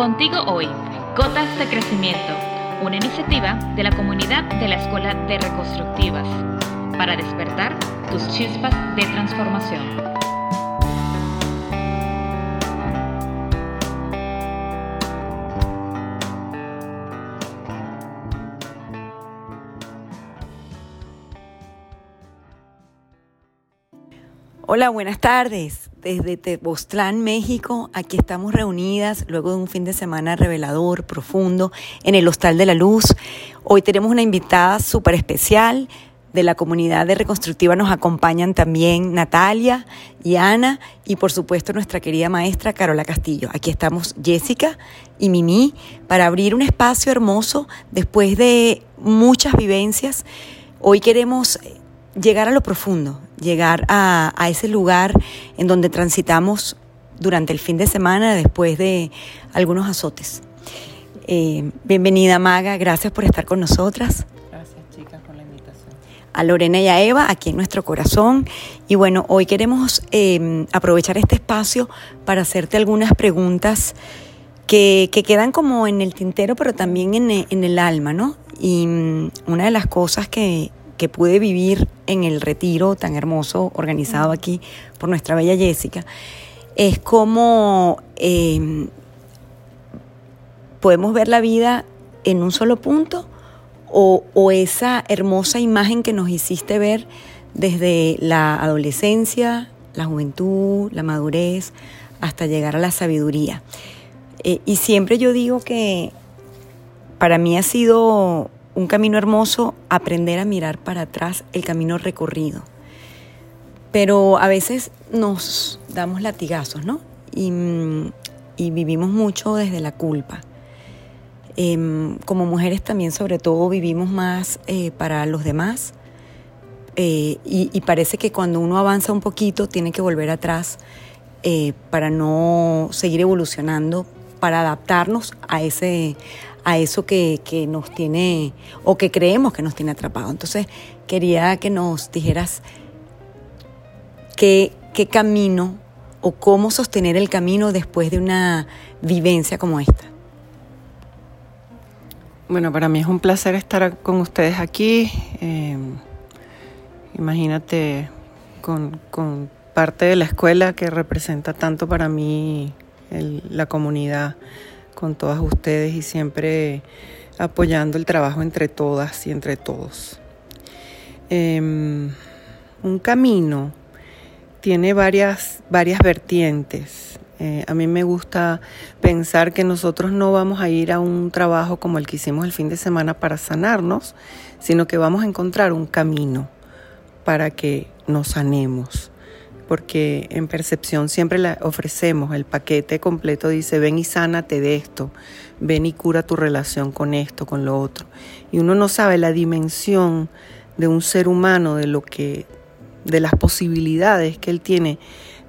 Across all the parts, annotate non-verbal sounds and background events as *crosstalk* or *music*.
Contigo hoy, Gotas de Crecimiento, una iniciativa de la comunidad de la Escuela de Reconstructivas para despertar tus chispas de transformación. Hola, buenas tardes. Desde Tepoztlán, México, aquí estamos reunidas luego de un fin de semana revelador, profundo, en el Hostal de la Luz. Hoy tenemos una invitada súper especial. De la comunidad de Reconstructiva nos acompañan también Natalia y Ana y por supuesto nuestra querida maestra Carola Castillo. Aquí estamos Jessica y Mimi para abrir un espacio hermoso después de muchas vivencias. Hoy queremos llegar a lo profundo, llegar a, ese lugar en donde transitamos durante el fin de semana después de algunos azotes. Eh, bienvenida Maga, gracias por estar con nosotras. Gracias chicas por la invitación. A Lorena y a Eva, aquí en nuestro corazón. Y bueno, hoy queremos em, aprovechar este espacio para hacerte algunas preguntas que, quedan como en el tintero, pero también en, en el alma, ¿no? Y mm, una de las cosas que, que pude vivir en el retiro tan hermoso organizado aquí por nuestra bella Jessica, es como em, podemos ver la vida en un solo punto o, o esa hermosa imagen que nos hiciste ver desde la adolescencia, la juventud, la madurez, hasta llegar a la sabiduría. Eh, y siempre yo digo que para mí ha sido un camino hermoso, aprender a mirar para atrás el camino recorrido. Pero a veces nos damos latigazos, ¿no? Y, vivimos mucho desde la culpa. Em, como mujeres también sobre todo vivimos más eh, para los demás eh, y, parece que cuando uno avanza un poquito tiene que volver atrás eh, para no seguir evolucionando, para adaptarnos a ese, a eso que, nos tiene o que creemos que nos tiene atrapado. Entonces, quería que nos dijeras qué, qué camino o cómo sostener el camino después de una vivencia como esta. Bueno, para mí es un placer estar con ustedes aquí. Eh, imagínate con, parte de la escuela que representa tanto para mí la comunidad con todas ustedes y siempre apoyando el trabajo entre todas y entre todos. Em, un camino tiene varias, varias vertientes. Eh, a mí me gusta pensar que nosotros no vamos a ir a un trabajo como el que hicimos el fin de semana para sanarnos, sino que vamos a encontrar un camino para que nos sanemos porque en percepción siempre le ofrecemos el paquete completo, dice, ven y sánate de esto, ven y cura tu relación con esto, con lo otro. Y uno no sabe la dimensión de un ser humano, de lo que, de las posibilidades que él tiene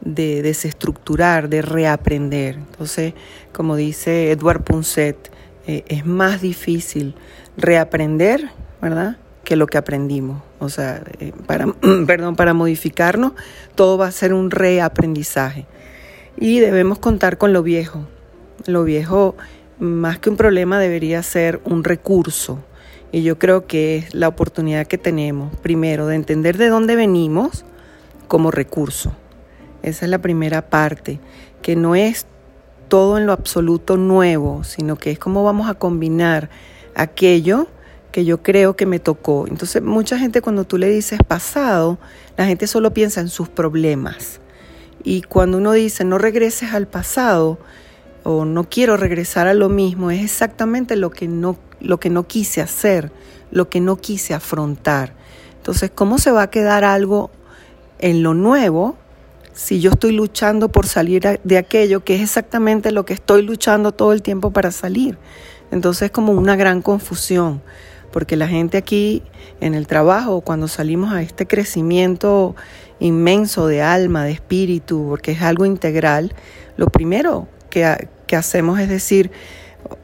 de desestructurar, de reaprender. Entonces, como dice Edward Punset, eh, es más difícil reaprender, ¿verdad? que lo que aprendimos. O sea, eh, para, *clears throat* perdón, para modificarnos, todo va a ser un reaprendizaje. Y debemos contar con lo viejo. Lo viejo, más que un problema, debería ser un recurso. Y yo creo que es la oportunidad que tenemos, primero, de entender de dónde venimos como recurso. Esa es la primera parte, que no es todo en lo absoluto nuevo, sino que es cómo vamos a combinar aquello que yo creo que me tocó. Entonces, mucha gente cuando tú le dices pasado, la gente solo piensa en sus problemas. Y cuando uno dice no regreses al pasado o no quiero regresar a lo mismo, es exactamente lo que no, lo que no quise hacer, lo que no quise afrontar. Entonces, ¿cómo se va a quedar algo en lo nuevo si yo estoy luchando por salir de aquello que es exactamente lo que estoy luchando todo el tiempo para salir? Entonces es como una gran confusión porque la gente aquí en el trabajo, cuando salimos a este crecimiento inmenso de alma, de espíritu, porque es algo integral, lo primero que, que hacemos es decir,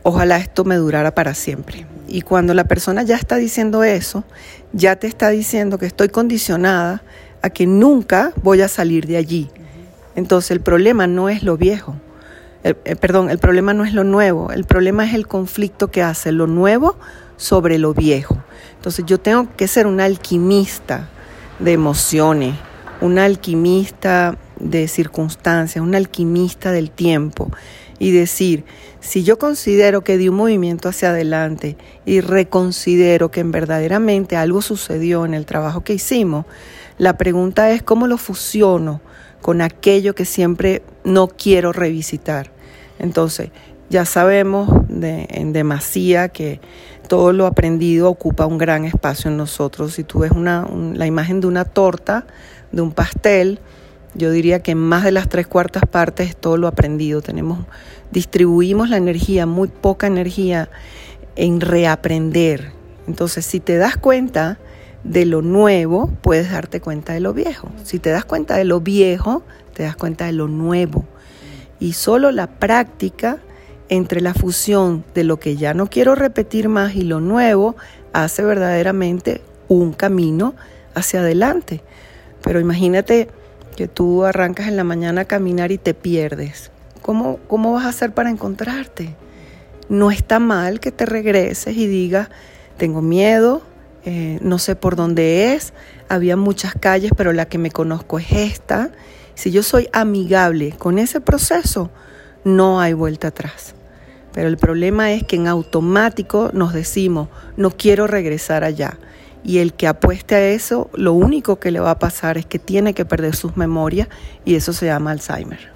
ojalá esto me durara para siempre. Y cuando la persona ya está diciendo eso, ya te está diciendo que estoy condicionada a que nunca voy a salir de allí. Entonces el problema no es lo viejo, eh, perdón, el problema no es lo nuevo, el problema es el conflicto que hace lo nuevo sobre lo viejo. Entonces yo tengo que ser un alquimista de emociones, un alquimista de circunstancias, un alquimista del tiempo y decir, si yo considero que di un movimiento hacia adelante y reconsidero que verdaderamente algo sucedió en el trabajo que hicimos, la pregunta es cómo lo fusiono con aquello que siempre no quiero revisitar. Entonces, ya sabemos de, en demasía que todo lo aprendido ocupa un gran espacio en nosotros. Si tú ves una, la imagen de una torta, de un pastel, yo diría que más de las tres cuartas partes es todo lo aprendido. Tenemos, distribuimos la energía, muy poca energía en reaprender. Entonces, si te das cuenta de lo nuevo, puedes darte cuenta de lo viejo. Si te das cuenta de lo viejo, te das cuenta de lo nuevo. Y solo la práctica entre la fusión de lo que ya no quiero repetir más y lo nuevo hace verdaderamente un camino hacia adelante. Pero imagínate que tú arrancas en la mañana a caminar y te pierdes. ¿Cómo, cómo vas a hacer para encontrarte? No está mal que te regreses y digas, tengo miedo, eh, no sé por dónde es, había muchas calles, pero la que me conozco es esta. Si yo soy amigable con ese proceso, no hay vuelta atrás. Pero el problema es que en automático nos decimos, no quiero regresar allá. Y el que apueste a eso, lo único que le va a pasar es que tiene que perder sus memorias y eso se llama Alzheimer.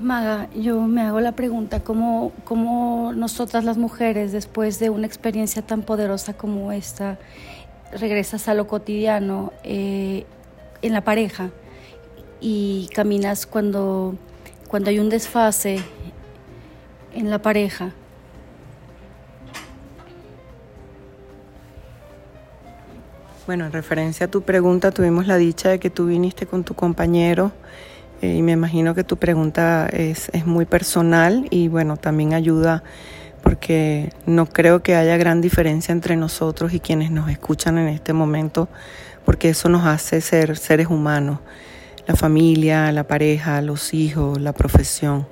Maga, yo me hago la pregunta, ¿cómo, ¿cómo, nosotras las mujeres, después de una experiencia tan poderosa como esta, regresas a lo cotidiano eh, en la pareja y caminas cuando cuando hay un desfase en la pareja. Bueno, en referencia a tu pregunta, tuvimos la dicha de que tú viniste con tu compañero eh, y me imagino que tu pregunta es, es muy personal y bueno, también ayuda porque no creo que haya gran diferencia entre nosotros y quienes nos escuchan en este momento, porque eso nos hace ser seres humanos la familia, la pareja, los hijos, la profesión.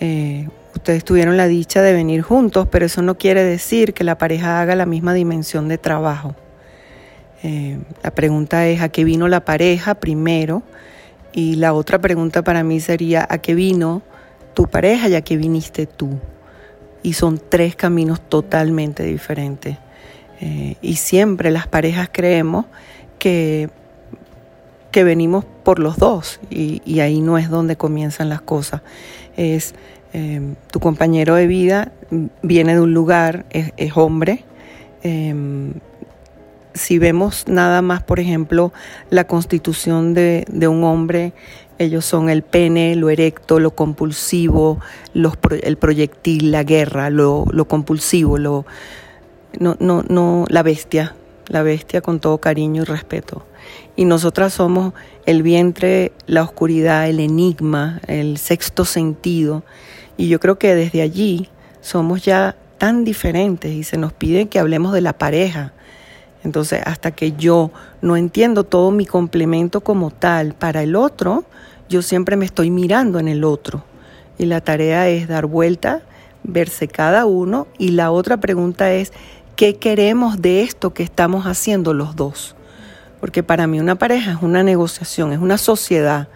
Eh, ustedes tuvieron la dicha de venir juntos, pero eso no quiere decir que la pareja haga la misma dimensión de trabajo. Eh, la pregunta es a qué vino la pareja primero y la otra pregunta para mí sería a qué vino tu pareja y a qué viniste tú. Y son tres caminos totalmente diferentes. Eh, y siempre las parejas creemos que que venimos por los dos y, ahí no es donde comienzan las cosas. Es em, tu compañero de vida viene de un lugar, es, hombre. Em, si vemos nada más, por ejemplo, la constitución de, un hombre, ellos son el pene, lo erecto, lo compulsivo, los, el proyectil, la guerra, lo, lo compulsivo, lo, no, no, no, la bestia, la bestia con todo cariño y respeto y nosotras somos el vientre, la oscuridad, el enigma, el sexto sentido. Y yo creo que desde allí somos ya tan diferentes y se nos pide que hablemos de la pareja. Entonces, hasta que yo no entiendo todo mi complemento como tal para el otro, yo siempre me estoy mirando en el otro. Y la tarea es dar vuelta, verse cada uno. Y la otra pregunta es, ¿qué queremos de esto que estamos haciendo los dos? Porque para mí una pareja es una negociación, es una sociedad.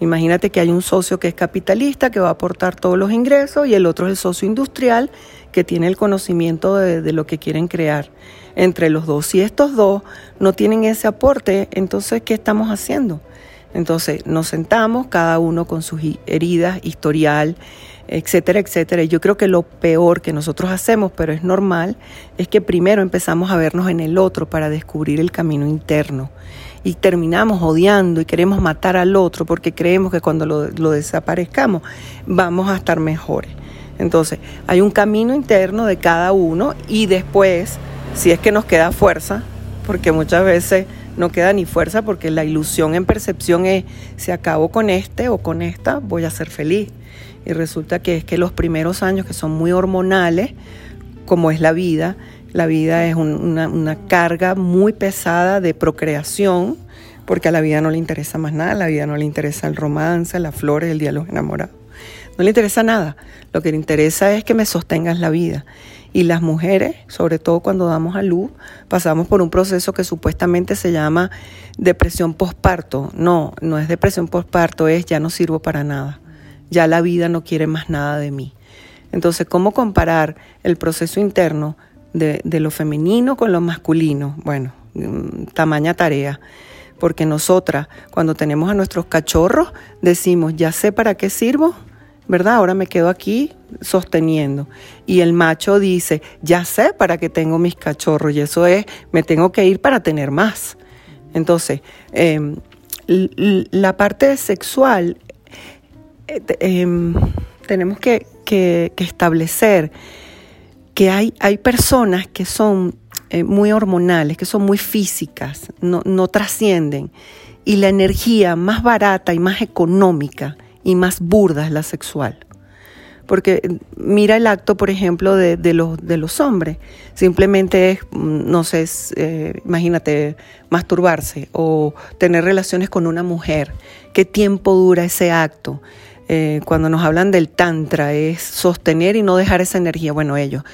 Imagínate que hay un socio que es capitalista, que va a aportar todos los ingresos, y el otro es el socio industrial, que tiene el conocimiento de, lo que quieren crear entre los dos. Si estos dos no tienen ese aporte, entonces, ¿qué estamos haciendo? Entonces, nos sentamos, cada uno con sus heridas, historial, etcétera, etcétera. Y yo creo que lo peor que nosotros hacemos, pero es normal, es que primero empezamos a vernos en el otro para descubrir el camino interno. Y terminamos odiando y queremos matar al otro porque creemos que cuando lo, desaparezcamos vamos a estar mejores. Entonces, hay un camino interno de cada uno y después, si es que nos queda fuerza, porque muchas veces no queda ni fuerza porque la ilusión en percepción es, si acabo con este o con esta, voy a ser feliz. Y resulta que es que los primeros años que son muy hormonales, como es la vida, la vida es una, carga muy pesada de procreación, porque a la vida no le interesa más nada, a la vida no le interesa el romance, las flores, el diálogo enamorado. No le interesa nada. Lo que le interesa es que me sostengas la vida. Y las mujeres, sobre todo cuando damos a luz, pasamos por un proceso que supuestamente se llama depresión postparto. No, no es depresión postparto, es ya no sirvo para nada. Ya la vida no quiere más nada de mí. Entonces, ¿cómo comparar el proceso interno de, de lo femenino con lo masculino? Bueno, mm, tamaña tarea porque nosotras cuando tenemos a nuestros cachorros decimos, ya sé para qué sirvo, ¿verdad? Ahora me quedo aquí sosteniendo. Y el macho dice, ya sé para qué tengo mis cachorros y eso es, me tengo que ir para tener más. Entonces, em, la parte sexual, eh, em, tenemos que, establecer que hay, hay personas que son eh, muy hormonales, que son muy físicas, no, no trascienden. Y la energía más barata y más económica y más burda es la sexual. Porque eh, mira el acto, por ejemplo, de, los, de los hombres. Simplemente es, mm, no sé, imagínate, masturbarse o tener relaciones con una mujer. ¿Qué tiempo dura ese acto? Eh, cuando nos hablan del tantra, es sostener y no dejar esa energía. Bueno, ellos,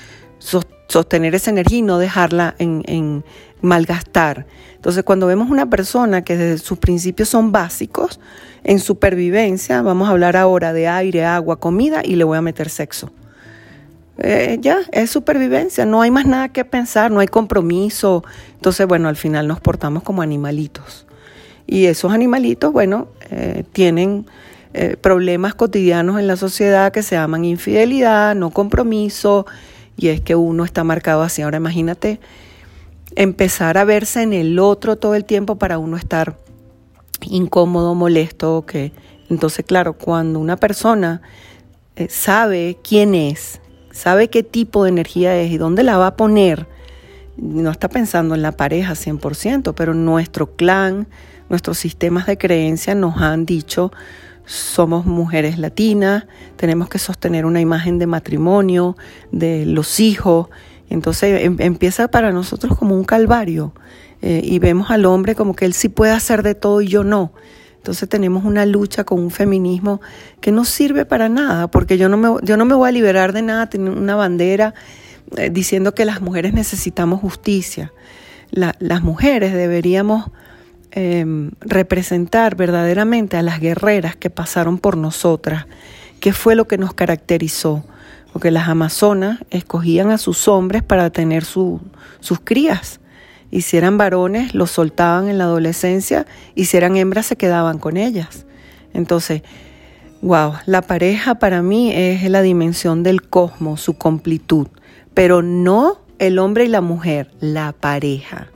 sostener esa energía y no dejarla en, malgastar. Entonces, cuando vemos una persona que desde sus principios son básicos, en supervivencia, vamos a hablar ahora de aire, agua, comida y le voy a meter sexo. Eh, ya, es supervivencia, no hay más nada que pensar, no hay compromiso. Entonces, bueno, al final nos portamos como animalitos. Y esos animalitos, bueno, eh, tienen eh, problemas cotidianos en la sociedad que se llaman infidelidad, no compromiso, y es que uno está marcado así. Ahora imagínate empezar a verse en el otro todo el tiempo para uno estar incómodo, molesto, que entonces claro, cuando una persona eh, sabe quién es, sabe qué tipo de energía es y dónde la va a poner, no está pensando en la pareja 100%, pero nuestro clan, nuestros sistemas de creencia nos han dicho somos mujeres latinas, tenemos que sostener una imagen de matrimonio, de los hijos, entonces em, empieza para nosotros como un calvario. Eh, y vemos al hombre como que él sí puede hacer de todo y yo no. Entonces tenemos una lucha con un feminismo que no sirve para nada, porque yo no me, yo no me voy a liberar de nada, tener una bandera eh, diciendo que las mujeres necesitamos justicia. las mujeres deberíamos em, representar verdaderamente a las guerreras que pasaron por nosotras, qué fue lo que nos caracterizó, porque las amazonas escogían a sus hombres para tener sus crías y si eran varones, los soltaban en la adolescencia y si eran hembras, se quedaban con ellas. Entonces, wow, la pareja para mí es la dimensión del cosmos, su completud, pero no el hombre y la mujer, la pareja.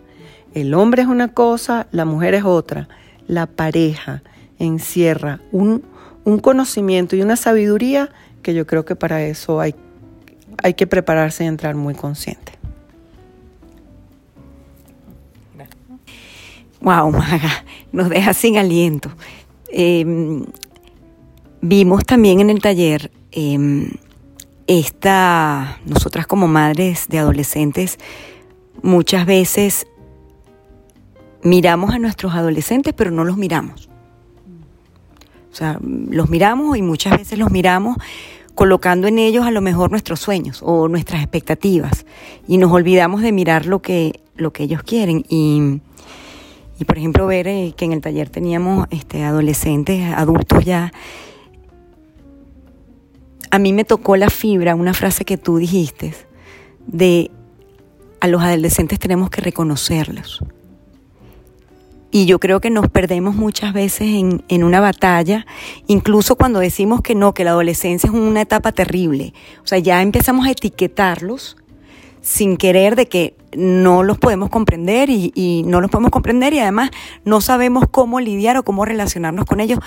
El hombre es una cosa, la mujer es otra. La pareja encierra un, un conocimiento y una sabiduría que yo creo que para eso hay, hay que prepararse y entrar muy consciente. Wow, Maga, nos deja sin aliento. Em, vimos también en el taller em, esta, nosotras como madres de adolescentes, muchas veces miramos a nuestros adolescentes, pero no los miramos. O sea, los miramos y muchas veces los miramos colocando en ellos a lo mejor nuestros sueños o nuestras expectativas y nos olvidamos de mirar lo que, lo que ellos quieren. Y y por ejemplo, ver eh, que en el taller teníamos este, adolescentes, adultos ya. A mí me tocó la fibra, una frase que tú dijiste, de a los adolescentes tenemos que reconocerlos. Y yo creo que nos perdemos muchas veces en, en, una batalla, incluso cuando decimos que no, que la adolescencia es una etapa terrible. O sea, ya empezamos a etiquetarlos sin querer de que no los podemos comprender y, no los podemos comprender y además no sabemos cómo lidiar o cómo relacionarnos con ellos,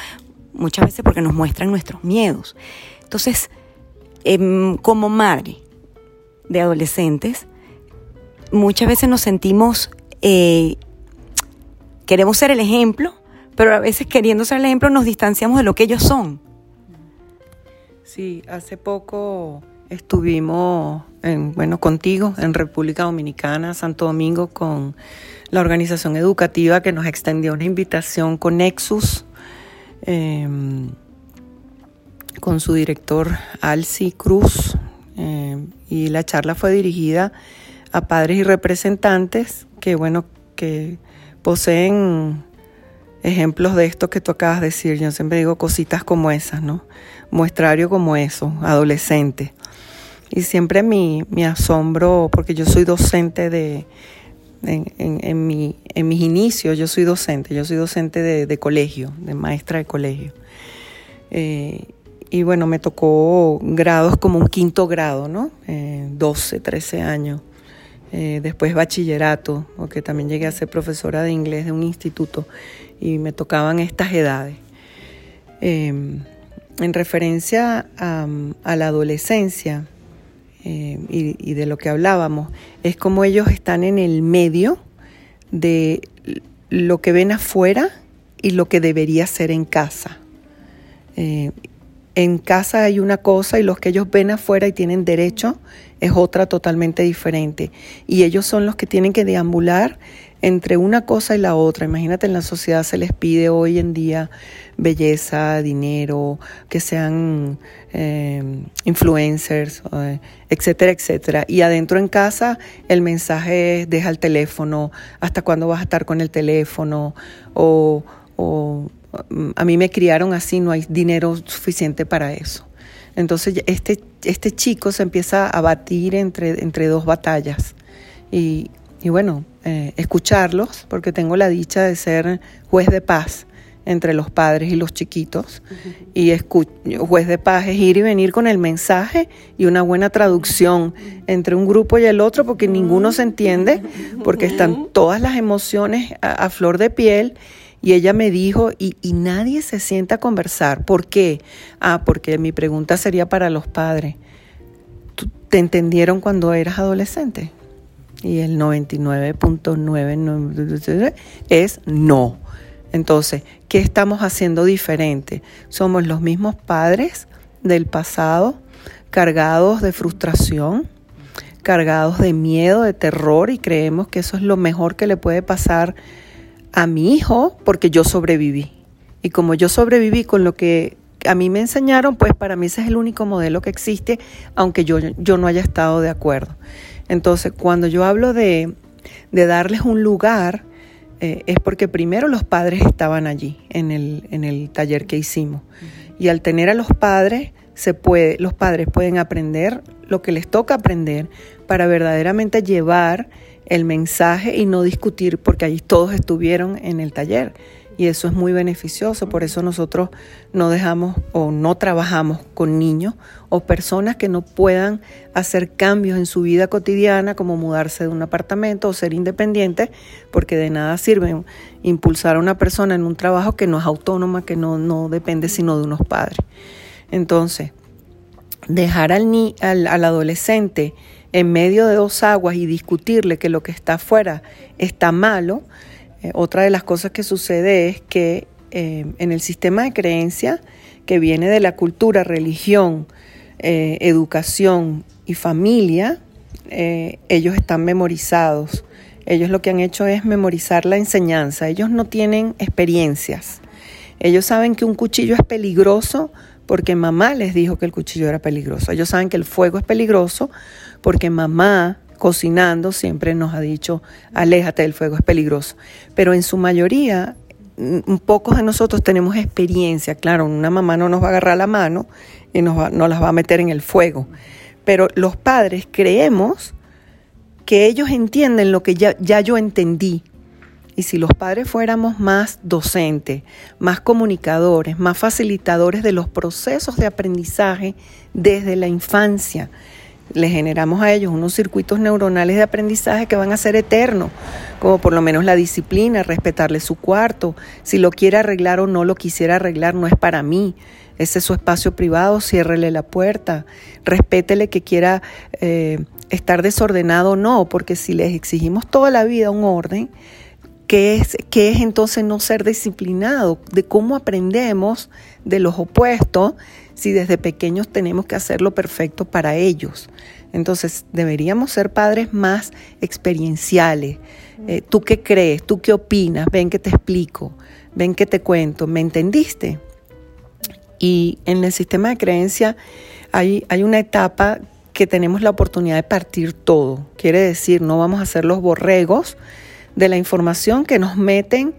muchas veces porque nos muestran nuestros miedos. Entonces, em, como madre de adolescentes, muchas veces nos sentimos, eh, queremos ser el ejemplo, pero a veces queriendo ser el ejemplo nos distanciamos de lo que ellos son. Sí, hace poco estuvimos, en, bueno, contigo en República Dominicana, Santo Domingo, con la organización educativa que nos extendió una invitación con Nexus, em, con su director Alci Cruz, em, y la charla fue dirigida a padres y representantes que, bueno, que poseen ejemplos de esto que tú acabas de decir. Yo siempre digo cositas como esas, ¿no? Muestrario como eso, adolescente. Y siempre mi, mi asombro, porque yo soy docente de, en, en, mi, en, mis inicios, yo soy docente, yo soy docente de, colegio, de maestra de colegio. Eh, y bueno, me tocó grados como un quinto grado, ¿no? 12, eh, 13 años. Eh, después bachillerato, porque también llegué a ser profesora de inglés de un instituto y me tocaban estas edades. Em, en referencia a, la adolescencia em, y, de lo que hablábamos, es como ellos están en el medio de lo que ven afuera y lo que debería ser en casa. Eh, en casa hay una cosa y los que ellos ven afuera y tienen derecho es otra totalmente diferente. Y ellos son los que tienen que deambular entre una cosa y la otra. Imagínate, en la sociedad se les pide hoy en día belleza, dinero, que sean eh, influencers, eh, etcétera, etcétera. Y adentro en casa el mensaje es deja el teléfono, hasta cuándo vas a estar con el teléfono, o, o a mí me criaron así, no hay dinero suficiente para eso. Entonces este, este chico se empieza a batir entre, entre dos batallas. Y, y bueno, eh, escucharlos, porque tengo la dicha de ser juez de paz entre los padres y los chiquitos. Y juez de paz es ir y venir con el mensaje y una buena traducción entre un grupo y el otro, porque ninguno se entiende, porque están todas las emociones a flor de piel y ella me dijo, y, nadie se sienta a conversar. ¿Por qué? Ah, porque mi pregunta sería para los padres. ¿Te entendieron cuando eras adolescente? Y el 99.9 es no. Entonces, ¿qué estamos haciendo diferente? Somos los mismos padres del pasado, cargados de frustración, cargados de miedo, de terror, y creemos que eso es lo mejor que le puede pasar a mi hijo porque yo sobreviví. Y como yo sobreviví con lo que a mí me enseñaron, pues para mí ese es el único modelo que existe, aunque yo, yo no haya estado de acuerdo. Entonces, cuando yo hablo de, de darles un lugar, eh, es porque primero los padres estaban allí en el, en el taller que hicimos. Y al tener a los padres, se puede, los padres pueden aprender lo que les toca aprender para verdaderamente llevar el mensaje y no discutir porque allí todos estuvieron en el taller y eso es muy beneficioso. Por eso nosotros no dejamos o no trabajamos con niños o personas que no puedan hacer cambios en su vida cotidiana como mudarse de un apartamento o ser independientes porque de nada sirve impulsar a una persona en un trabajo que no es autónoma, que no, no depende sino de unos padres. Entonces, dejar al, ni, al, al adolescente en medio de dos aguas y discutirle que lo que está afuera está malo, eh, otra de las cosas que sucede es que eh, en el sistema de creencia que viene de la cultura, religión, eh, educación y familia, ellos están memorizados. Ellos lo que han hecho es memorizar la enseñanza. Ellos no tienen experiencias. Ellos saben que un cuchillo es peligroso porque mamá les dijo que el cuchillo era peligroso. Ellos saben que el fuego es peligroso porque mamá cocinando siempre nos ha dicho, aléjate del fuego, es peligroso. Pero en su mayoría, pocos de nosotros tenemos experiencia. Claro, una mamá no nos va a agarrar la mano y nos, las va a meter en el fuego. Pero los padres creemos que ellos entienden lo que ya, ya yo entendí. Y si los padres fuéramos más docentes, más comunicadores, más facilitadores de los procesos de aprendizaje desde la infancia, le generamos a ellos unos circuitos neuronales de aprendizaje que van a ser eternos, como por lo menos la disciplina, respetarle su cuarto, si lo quiere arreglar o no lo quisiera arreglar, no es para mí. Ese es su espacio privado, ciérrele la puerta, respétele que quiera eh, estar desordenado o no, porque si les exigimos toda la vida un orden, ¿Qué es, ¿Qué es entonces no ser disciplinado? De cómo aprendemos de los opuestos si desde pequeños tenemos que hacerlo perfecto para ellos. Entonces deberíamos ser padres más experienciales. Eh, ¿Tú qué crees? ¿Tú qué opinas? Ven que te explico, ven que te cuento. ¿Me entendiste? Y en el sistema de creencia hay, hay una etapa que tenemos la oportunidad de partir todo. Quiere decir, no vamos a ser los borregos de la información que nos meten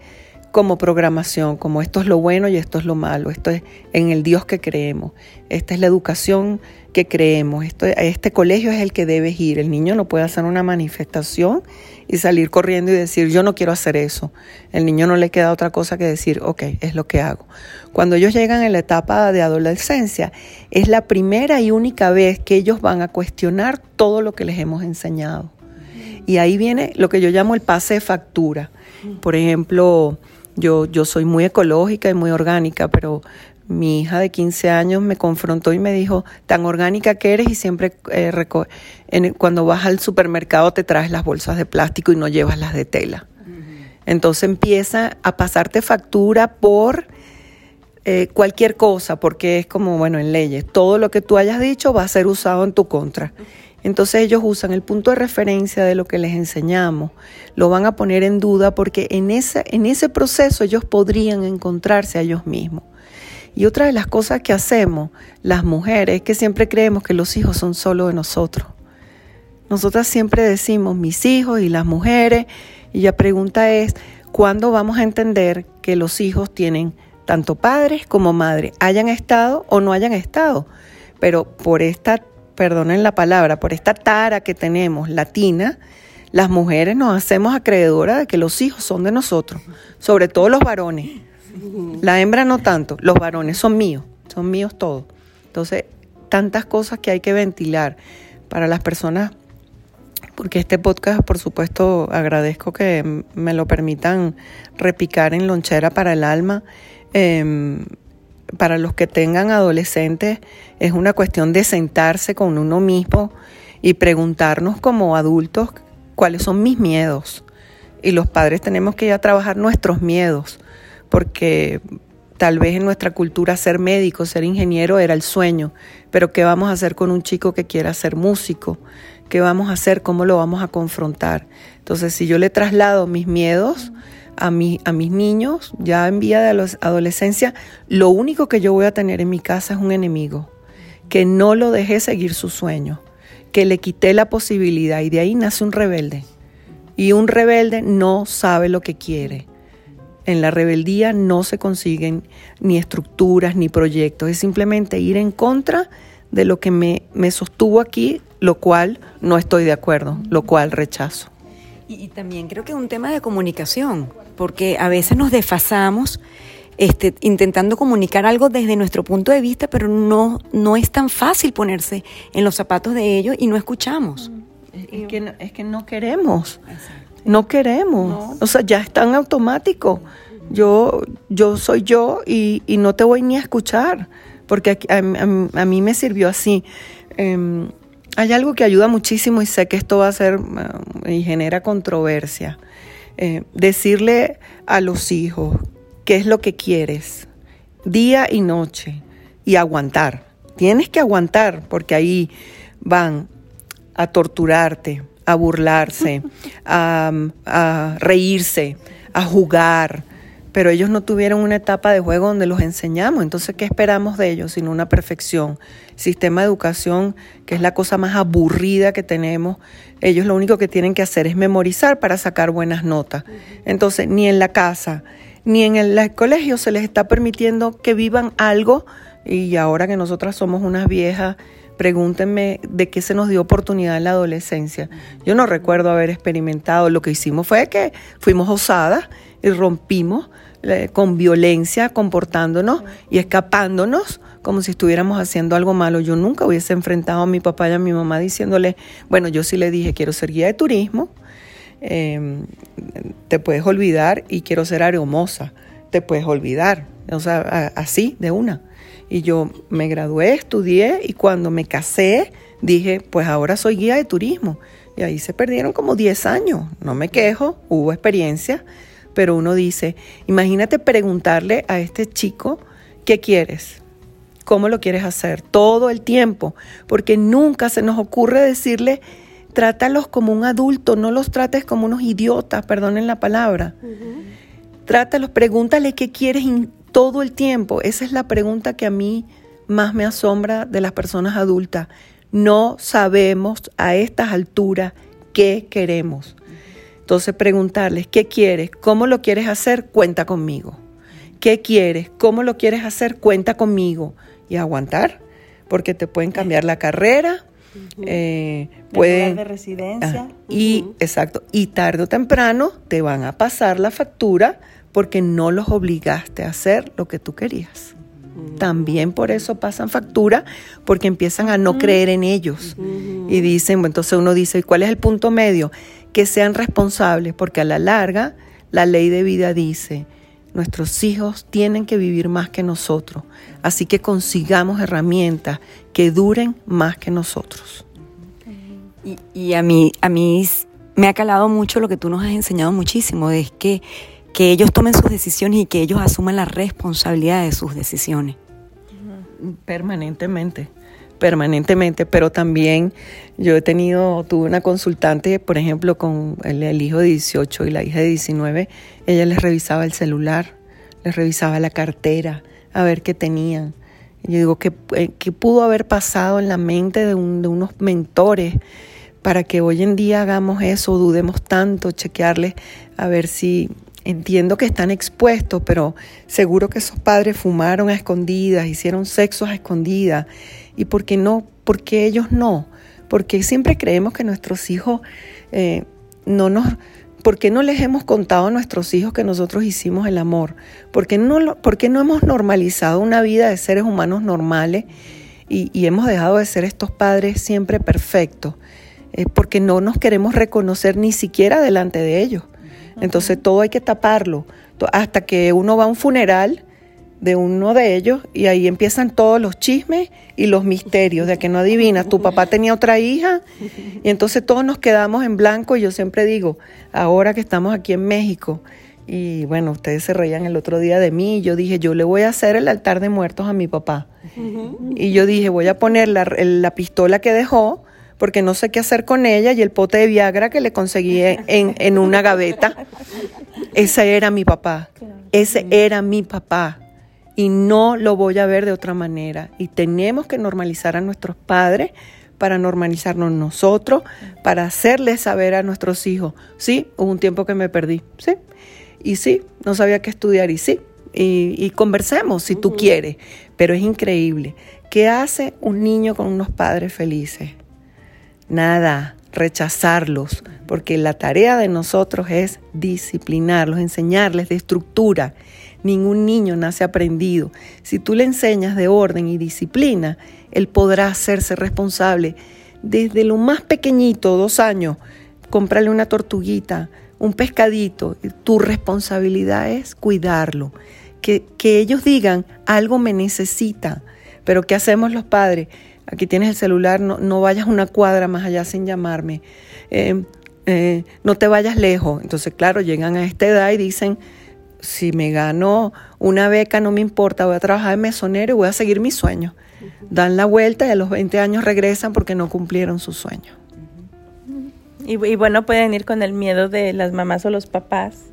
como programación, como esto es lo bueno y esto es lo malo, esto es en el Dios que creemos, esta es la educación que creemos, este colegio es el que debes ir, el niño no puede hacer una manifestación y salir corriendo y decir yo no quiero hacer eso, el niño no le queda otra cosa que decir ok, es lo que hago. Cuando ellos llegan en la etapa de adolescencia, es la primera y única vez que ellos van a cuestionar todo lo que les hemos enseñado. Y ahí viene lo que yo llamo el pase de factura. Por ejemplo, yo, yo soy muy ecológica y muy orgánica, pero mi hija de 15 años me confrontó y me dijo, tan orgánica que eres y siempre eh, cuando vas al supermercado te traes las bolsas de plástico y no llevas las de tela. Entonces empieza a pasarte factura por eh, cualquier cosa, porque es como, bueno, en leyes, todo lo que tú hayas dicho va a ser usado en tu contra. Entonces ellos usan el punto de referencia de lo que les enseñamos, lo van a poner en duda porque en ese, en ese proceso ellos podrían encontrarse a ellos mismos. Y otra de las cosas que hacemos las mujeres es que siempre creemos que los hijos son solo de nosotros. Nosotras siempre decimos mis hijos y las mujeres, y la pregunta es, ¿cuándo vamos a entender que los hijos tienen tanto padres como madres, hayan estado o no hayan estado? Pero por esta perdonen la palabra, por esta tara que tenemos latina, las mujeres nos hacemos acreedoras de que los hijos son de nosotros, sobre todo los varones. La hembra no tanto, los varones son míos, son míos todos. Entonces, tantas cosas que hay que ventilar para las personas, porque este podcast, por supuesto, agradezco que me lo permitan repicar en lonchera para el alma. Em, para los que tengan adolescentes es una cuestión de sentarse con uno mismo y preguntarnos como adultos cuáles son mis miedos. Y los padres tenemos que ir a trabajar nuestros miedos, porque tal vez en nuestra cultura ser médico, ser ingeniero era el sueño, pero ¿qué vamos a hacer con un chico que quiera ser músico? ¿Qué vamos a hacer? ¿Cómo lo vamos a confrontar? Entonces, si yo le traslado mis miedos, a, a mis niños, ya en vía de adolescencia, lo único que yo voy a tener en mi casa es un enemigo, que no lo dejé seguir su sueño, que le quité la posibilidad y de ahí nace un rebelde. Y un rebelde no sabe lo que quiere. En la rebeldía no se consiguen ni estructuras ni proyectos, es simplemente ir en contra de lo que me, me sostuvo aquí, lo cual no estoy de acuerdo, lo cual rechazo. Y, también creo que es un tema de comunicación, porque a veces nos desfasamos este, intentando comunicar algo desde nuestro punto de vista, pero no, no es tan fácil ponerse en los zapatos de ellos y no escuchamos. Es que no, es que no queremos, no queremos, o sea, ya es tan automático. Yo, yo soy yo y, no te voy ni a escuchar, porque a, mí me sirvió así. Em, hay algo que ayuda muchísimo y sé que esto va a ser eh, y genera controversia. Eh, decirle a los hijos qué es lo que quieres, día y noche, y aguantar. Tienes que aguantar porque ahí van a torturarte, a burlarse, *laughs* a reírse, a jugar, pero ellos no tuvieron una etapa de juego donde los enseñamos. Entonces, ¿qué esperamos de ellos sino una perfección? Sistema de educación, que es la cosa más aburrida que tenemos, ellos lo único que tienen que hacer es memorizar para sacar buenas notas. Entonces, ni en la casa, ni en el, colegio se les está permitiendo que vivan algo y ahora que nosotras somos unas viejas, pregúntenme de qué se nos dio oportunidad en la adolescencia. Yo no recuerdo haber experimentado, lo que hicimos fue que fuimos osadas y rompimos con violencia, comportándonos y escapándonos como si estuviéramos haciendo algo malo. Yo nunca hubiese enfrentado a mi papá y a mi mamá diciéndole, bueno, yo sí le dije, quiero ser guía de turismo, em, te puedes olvidar y quiero ser aeromoza, te puedes olvidar, o sea, así, de una. Y yo me gradué, estudié y cuando me casé dije, pues ahora soy guía de turismo. Y ahí se perdieron como 10 años, no me quejo, hubo experiencia, pero uno dice, imagínate preguntarle a este chico, ¿qué quieres? ¿Cómo lo quieres hacer? Todo el tiempo, porque nunca se nos ocurre decirle, trátalos como un adulto, no los trates como unos idiotas, perdonen la palabra. Trátalos, pregúntale qué quieres todo el tiempo. Esa es la pregunta que a mí más me asombra de las personas adultas. No sabemos a estas alturas qué queremos. Entonces preguntarles, ¿qué quieres? ¿Cómo lo quieres hacer? Cuenta conmigo. ¿Qué quieres? ¿Cómo lo quieres hacer? Cuenta conmigo. Y aguantar, porque te pueden cambiar la carrera, eh, pueden de residencia. y exacto, y tarde o temprano te van a pasar la factura porque no los obligaste a hacer lo que tú querías. También por eso pasan factura, porque empiezan a no creer en ellos. Y dicen, entonces uno dice, ¿y cuál es el punto medio? Que sean responsables, porque a la larga la ley de vida dice, nuestros hijos tienen que vivir más que nosotros. Así que consigamos herramientas que duren más que nosotros. Y, a, mí, a mí me ha calado mucho lo que tú nos has enseñado muchísimo, es que que ellos tomen sus decisiones y que ellos asuman la responsabilidad de sus decisiones. Permanentemente, permanentemente, pero también yo he tenido, tuve una consultante, por ejemplo, con el, hijo de 18 y la hija de 19, ella les revisaba el celular, les revisaba la cartera, a ver qué tenían. Yo digo, ¿qué, eh, qué pudo haber pasado en la mente de, de unos mentores? para que hoy en día hagamos eso, dudemos tanto, chequearles a ver si Entiendo que están expuestos, pero seguro que esos padres fumaron a escondidas, hicieron sexo a escondidas. ¿Y por qué no? ¿Por qué ellos no? Porque siempre creemos que nuestros hijos eh, no nos... ¿Por qué no les hemos contado a nuestros hijos que nosotros hicimos el amor? ¿Por qué no, por qué no hemos normalizado una vida de seres humanos normales y, hemos dejado de ser estos padres siempre perfectos? Eh, porque no nos queremos reconocer ni siquiera delante de ellos. Entonces todo hay que taparlo hasta que uno va a un funeral de uno de ellos y ahí empiezan todos los chismes y los misterios de que no adivinas, tu papá tenía otra hija y entonces todos nos quedamos en blanco y yo siempre digo, ahora que estamos aquí en México y bueno, ustedes se reían el otro día de mí y yo dije, yo le voy a hacer el altar de muertos a mi papá. Y yo dije, voy a poner la, la pistola que dejó porque no sé qué hacer con ella y el pote de Viagra que le conseguí en, una gaveta. Ese era mi papá, ese era mi papá y no lo voy a ver de otra manera. Y tenemos que normalizar a nuestros padres para normalizarnos nosotros, para hacerles saber a nuestros hijos, sí, hubo un tiempo que me perdí, sí, y sí, no sabía qué estudiar, y sí, y, conversemos si tú quieres, pero es increíble. ¿Qué hace un niño con unos padres felices? nada, rechazarlos, porque la tarea de nosotros es disciplinarlos, enseñarles de estructura. Ningún niño nace aprendido. Si tú le enseñas de orden y disciplina, él podrá hacerse responsable desde lo más pequeñito, dos años, cómprale una tortuguita, un pescadito. Tu responsabilidad es cuidarlo. Que, que ellos digan, algo me necesita. Pero ¿qué hacemos los padres? aquí tienes el celular, no, vayas una cuadra más allá sin llamarme, eh, eh, no te vayas lejos. Entonces, claro, llegan a esta edad y dicen, si me gano una beca no me importa, voy a trabajar en mesonero y voy a seguir mis sueños. Dan la vuelta y a los 20 años regresan porque no cumplieron sus sueños. Y, bueno, pueden ir con el miedo de las mamás o los papás.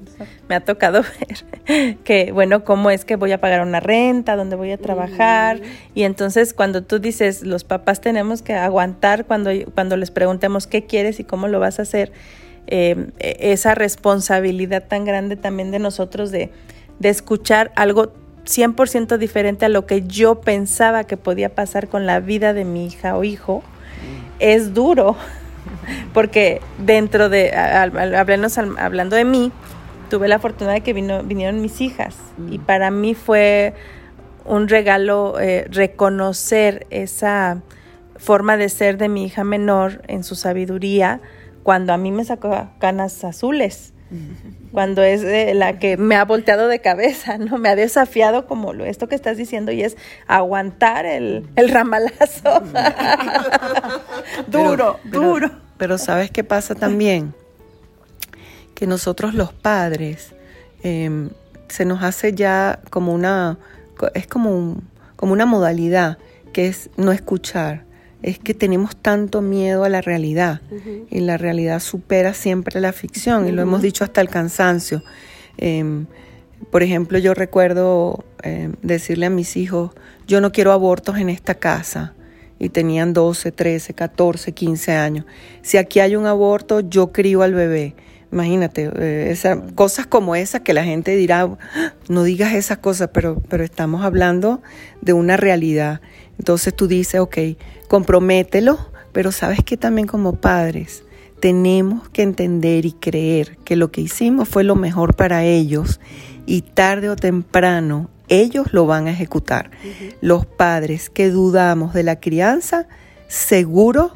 Me ha tocado *laughs* ver que, bueno, cómo es que voy a pagar una renta, dónde voy a trabajar. Y entonces cuando tú dices, los papás tenemos que aguantar cuando, cuando les preguntemos qué quieres y cómo lo vas a hacer, em, e, esa responsabilidad tan grande también de nosotros de, de escuchar algo 100% diferente a lo que yo pensaba que podía pasar con la vida de mi hija o hijo, es duro *laughs* porque dentro de, hablando de mí, tuve la fortuna de que vino, vinieron mis hijas y mm. para mí fue un regalo eh, reconocer esa forma de ser de mi hija menor en su sabiduría cuando a mí me sacó canas azules cuando es eh, la que me ha volteado de cabeza, ¿no? Me ha desafiado como lo, esto que estás diciendo y es aguantar el, el ramalazo. *laughs* duro, duro. Pero ¿sabes qué pasa también? Que nosotros los padres em, se nos hace ya como una, es como, como una modalidad que es no escuchar. Es que tenemos tanto miedo a la realidad y la realidad supera siempre la ficción y lo hemos dicho hasta el cansancio. Em, por ejemplo, yo recuerdo em, decirle a mis hijos, yo no quiero abortos en esta casa. Y tenían 12, 13, 14, 15 años. Si aquí hay un aborto, yo crío al bebé. Imagínate, eh, cosas como esas que la gente dirá, ah, no digas esas cosas, pero, pero estamos hablando de una realidad. Entonces tú dices, ok, compromételo, pero sabes que también como padres tenemos que entender y creer que lo que hicimos fue lo mejor para ellos y tarde o temprano ellos lo van a ejecutar. Los padres que dudamos de la crianza, seguro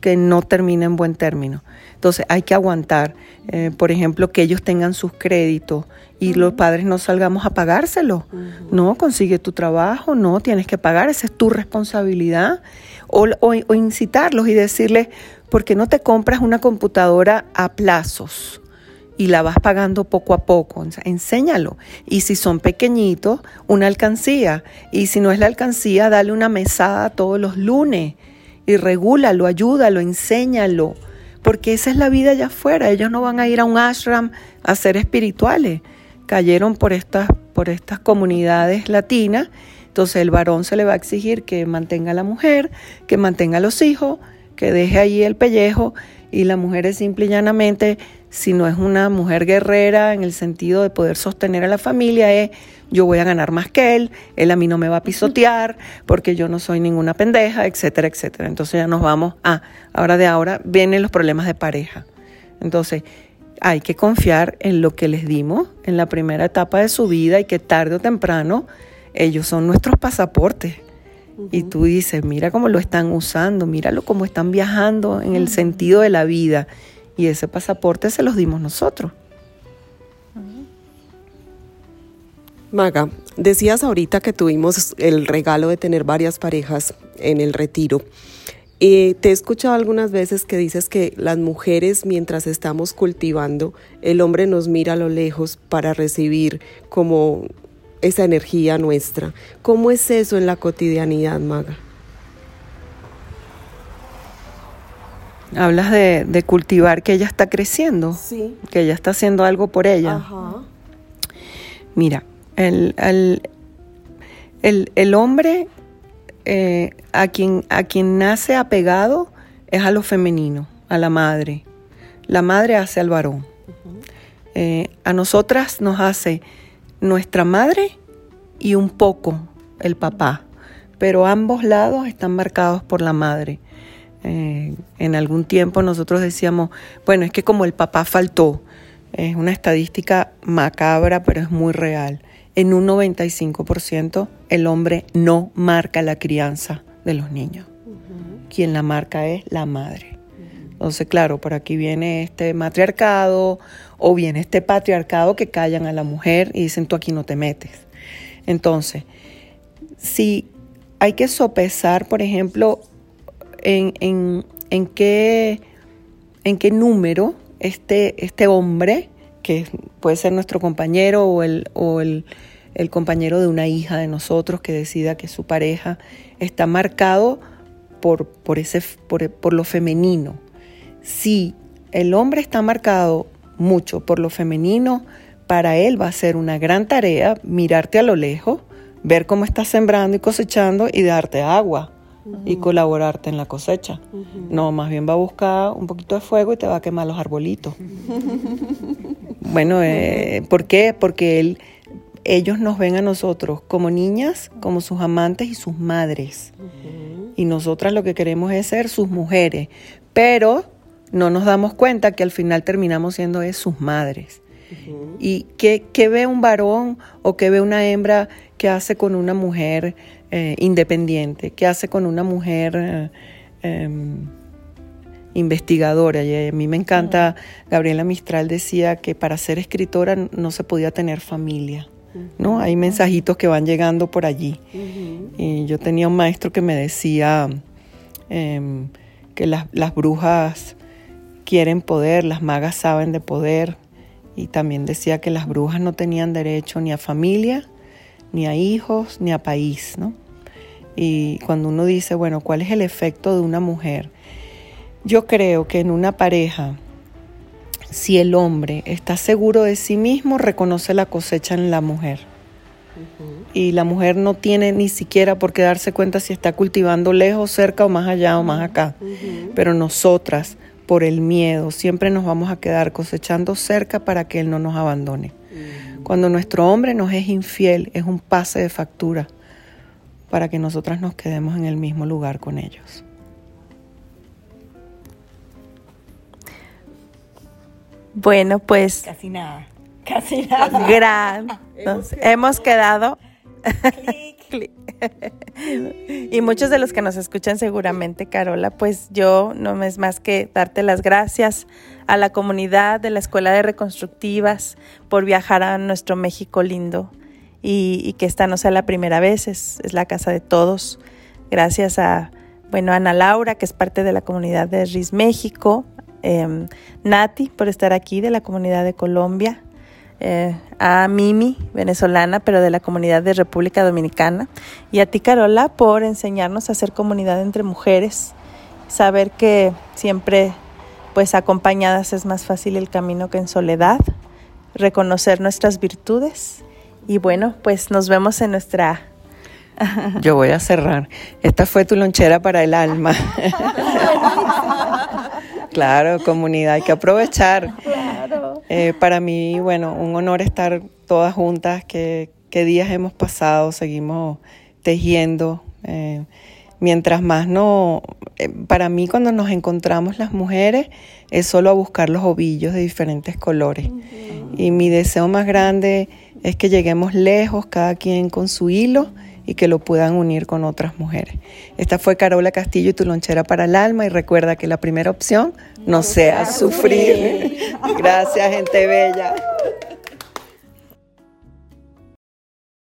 que no termina en buen término. Entonces hay que aguantar, eh, por ejemplo, que ellos tengan sus créditos y los padres no salgamos a pagárselo. No, consigue tu trabajo, no, tienes que pagar, esa es tu responsabilidad. O, o incitarlos y decirles, ¿por qué no te compras una computadora a plazos? y la vas pagando poco a poco. Enséñalo. Y si son pequeñitos, una alcancía. Y si no es la alcancía, dale una mesada todos los lunes. Y regúlalo, ayúdalo, enséñalo porque esa es la vida allá afuera. Ellos no van a ir a un ashram a ser espirituales. Cayeron por estas, por estas comunidades latinas. Entonces el varón se le va a exigir que mantenga a la mujer, que mantenga a los hijos, que deje allí el pellejo y la mujer es simple y llanamente, si no es una mujer guerrera en el sentido de poder sostener a la familia, es yo voy a ganar más que él, él a mí no me va a pisotear porque yo no soy ninguna pendeja, etcétera, etcétera. Entonces ya nos vamos a, ahora de ahora vienen los problemas de pareja. Entonces hay que confiar en lo que les dimos en la primera etapa de su vida y que tarde o temprano ellos son nuestros pasaportes. Y tú dices, mira cómo lo están usando, míralo cómo están viajando en el sentido de la vida. Y ese pasaporte se los dimos nosotros. Maga, decías ahorita que tuvimos el regalo de tener varias parejas en el retiro. Eh, te he escuchado algunas veces que dices que las mujeres mientras estamos cultivando, el hombre nos mira a lo lejos para recibir como esa energía nuestra. ¿Cómo es eso en la cotidianidad, Maga? Hablas de, cultivar que ella está creciendo, sí. que ella está haciendo algo por ella. Ajá. Mira, el, el, hombre eh, a, quien, a quien nace apegado es a lo femenino, a la madre. La madre hace al varón. Eh, a nosotras nos hace nuestra madre y un poco el papá, pero ambos lados están marcados por la madre. Eh, en algún tiempo nosotros decíamos, bueno, es que como el papá faltó, es una estadística macabra, pero es muy real. En un 95% el hombre no marca la crianza de los niños. Quien la marca es la madre. Entonces, claro, por aquí viene este matriarcado o viene este patriarcado que callan a la mujer y dicen tú aquí no te metes. Entonces, si hay que sopesar, por ejemplo, en, en, en, qué, en qué número este, este hombre, que puede ser nuestro compañero o el, o el, compañero de una hija de nosotros que decida que su pareja está marcado por, por, ese, por, por lo femenino. Si el hombre está marcado mucho por lo femenino, para él va a ser una gran tarea mirarte a lo lejos, ver cómo estás sembrando y cosechando y darte agua y colaborarte en la cosecha. No, más bien va a buscar un poquito de fuego y te va a quemar los arbolitos. bueno, eh, ¿por qué? Porque él, ellos nos ven a nosotros como niñas, como sus amantes y sus madres. Y nosotras lo que queremos es ser sus mujeres, pero no nos damos cuenta que al final terminamos siendo es sus madres. ¿Y qué, ve un varón o qué ve una hembra que hace con una mujer eh, independiente? ¿Qué hace con una mujer eh, em, investigadora? Y a mí me encanta, Gabriela Mistral decía que para ser escritora no se podía tener familia. ¿no? Hay mensajitos que van llegando por allí. Y yo tenía un maestro que me decía em, que las, las brujas quieren poder, las magas saben de poder, y también decía que las brujas no tenían derecho ni a familia, ni a hijos, ni a país, ¿no? Y cuando uno dice, bueno, ¿cuál es el efecto de una mujer? Yo creo que en una pareja, si el hombre está seguro de sí mismo, reconoce la cosecha en la mujer. Y la mujer no tiene ni siquiera por qué darse cuenta si está cultivando lejos, cerca o más allá o más acá. Pero nosotras, por el miedo, siempre nos vamos a quedar cosechando cerca para que él no nos abandone. Cuando nuestro hombre nos es infiel, es un pase de factura para que nosotras nos quedemos en el mismo lugar con ellos. Bueno, pues... Casi nada. Casi nada. *laughs* Gran. *laughs* hemos quedado... *laughs* y muchos de los que nos escuchan seguramente, Carola, pues yo no es más que darte las gracias a la comunidad de la Escuela de Reconstructivas por viajar a nuestro México lindo y, que esta no sea la primera vez, es, la casa de todos. Gracias a, bueno, Ana Laura, que es parte de la comunidad de RIS México, em, Nati, por estar aquí de la comunidad de Colombia, eh, a Mimi, venezolana, pero de la comunidad de República Dominicana, y a ti, Carola, por enseñarnos a hacer comunidad entre mujeres, saber que siempre, pues acompañadas es más fácil el camino que en soledad, reconocer nuestras virtudes y bueno, pues nos vemos en nuestra... Yo voy a cerrar. Esta fue tu lonchera para el alma. claro, comunidad, hay que aprovechar. Eh, para mí, bueno, un honor estar todas juntas, que, días hemos pasado, seguimos tejiendo. Eh, mientras más no, eh, para mí cuando nos encontramos las mujeres es solo a buscar los ovillos de diferentes colores. Y mi deseo más grande es que lleguemos lejos, cada quien con su hilo y que lo puedan unir con otras mujeres. Esta fue Carola Castillo y tu lonchera para el alma y recuerda que la primera opción no, sea, sufrir. Gracias, gente bella.